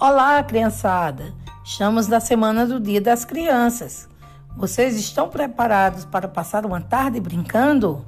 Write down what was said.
Olá, criançada! Estamos na semana do Dia das Crianças. Vocês estão preparados para passar uma tarde brincando?